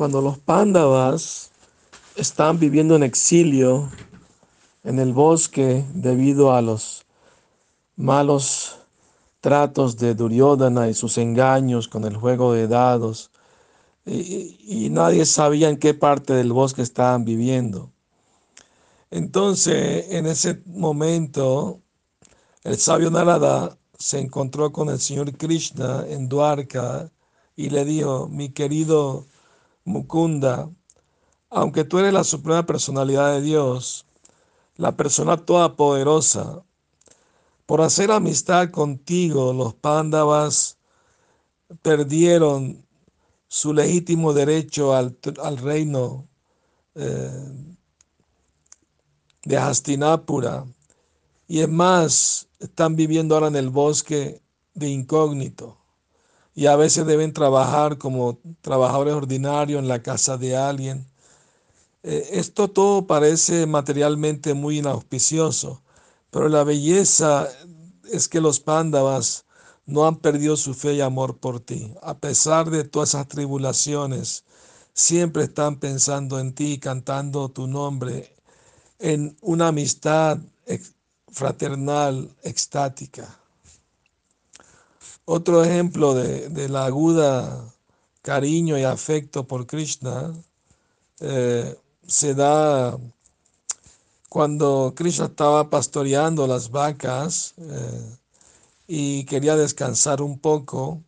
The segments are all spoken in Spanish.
Cuando los pándavas están viviendo en exilio en el bosque debido a los malos tratos de Duryodhana y sus engaños con el juego de dados, y, y nadie sabía en qué parte del bosque estaban viviendo. Entonces, en ese momento, el sabio Narada se encontró con el Señor Krishna en Dwarka y le dijo, mi querido Mukunda, aunque tú eres la suprema personalidad de Dios, la persona todopoderosa, por hacer amistad contigo, los pándavas perdieron su legítimo derecho al, reino eh, de Hastinapura. Y es más, están viviendo ahora en el bosque de incógnito. Y a veces deben trabajar como trabajadores ordinarios en la casa de alguien. Eh, esto todo parece materialmente muy inauspicioso, pero la belleza es que los pándavas no han perdido su fe y amor por ti. A pesar de todas esas tribulaciones, siempre están pensando en ti, cantando tu nombre en una amistad fraternal, extática. Otro ejemplo de, la aguda cariño y afecto por Krishna eh, se da cuando Krishna estaba pastoreando las vacas eh, y quería descansar un poco,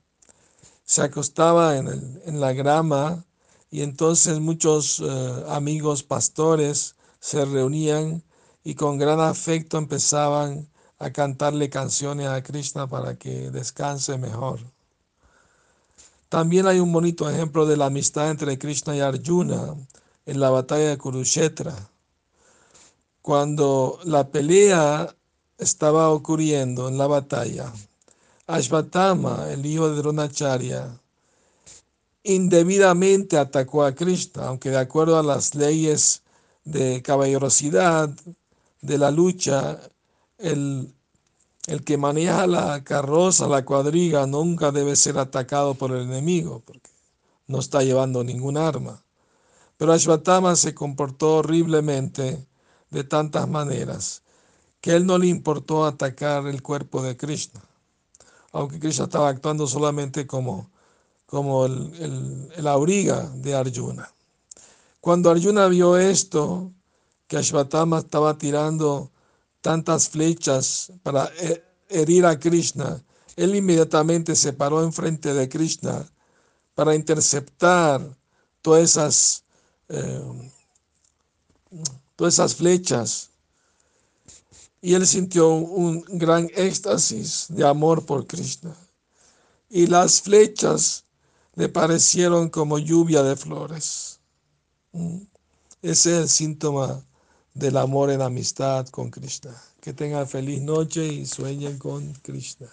se acostaba en, la grama y entonces muchos eh, amigos pastores se reunían y con gran afecto empezaban a cantarle canciones a Krishna para que descanse mejor. También hay un bonito ejemplo de la amistad entre Krishna y Arjuna en la batalla de Kurukshetra. Cuando la pelea estaba ocurriendo en la batalla, Ashvatama, el hijo de Dronacharya, indebidamente atacó a Krishna, aunque de acuerdo a las leyes de caballerosidad de la lucha, el, el que maneja la carroza, la cuadriga, nunca debe ser atacado por el enemigo, porque no está llevando ningún arma. Pero Ashvatama se comportó horriblemente de tantas maneras que él no le importó atacar el cuerpo de Krishna, aunque Krishna estaba actuando solamente como, como el, el auriga de Arjuna. Cuando Arjuna vio esto, que Ashvatama estaba tirando tantas flechas para herir a Krishna, él inmediatamente se paró enfrente de Krishna para interceptar todas esas, eh, todas esas flechas. Y él sintió un gran éxtasis de amor por Krishna. Y las flechas le parecieron como lluvia de flores. Mm. Ese es el síntoma del amor en amistad con Krishna. Que tengan feliz noche y sueñen con Krishna.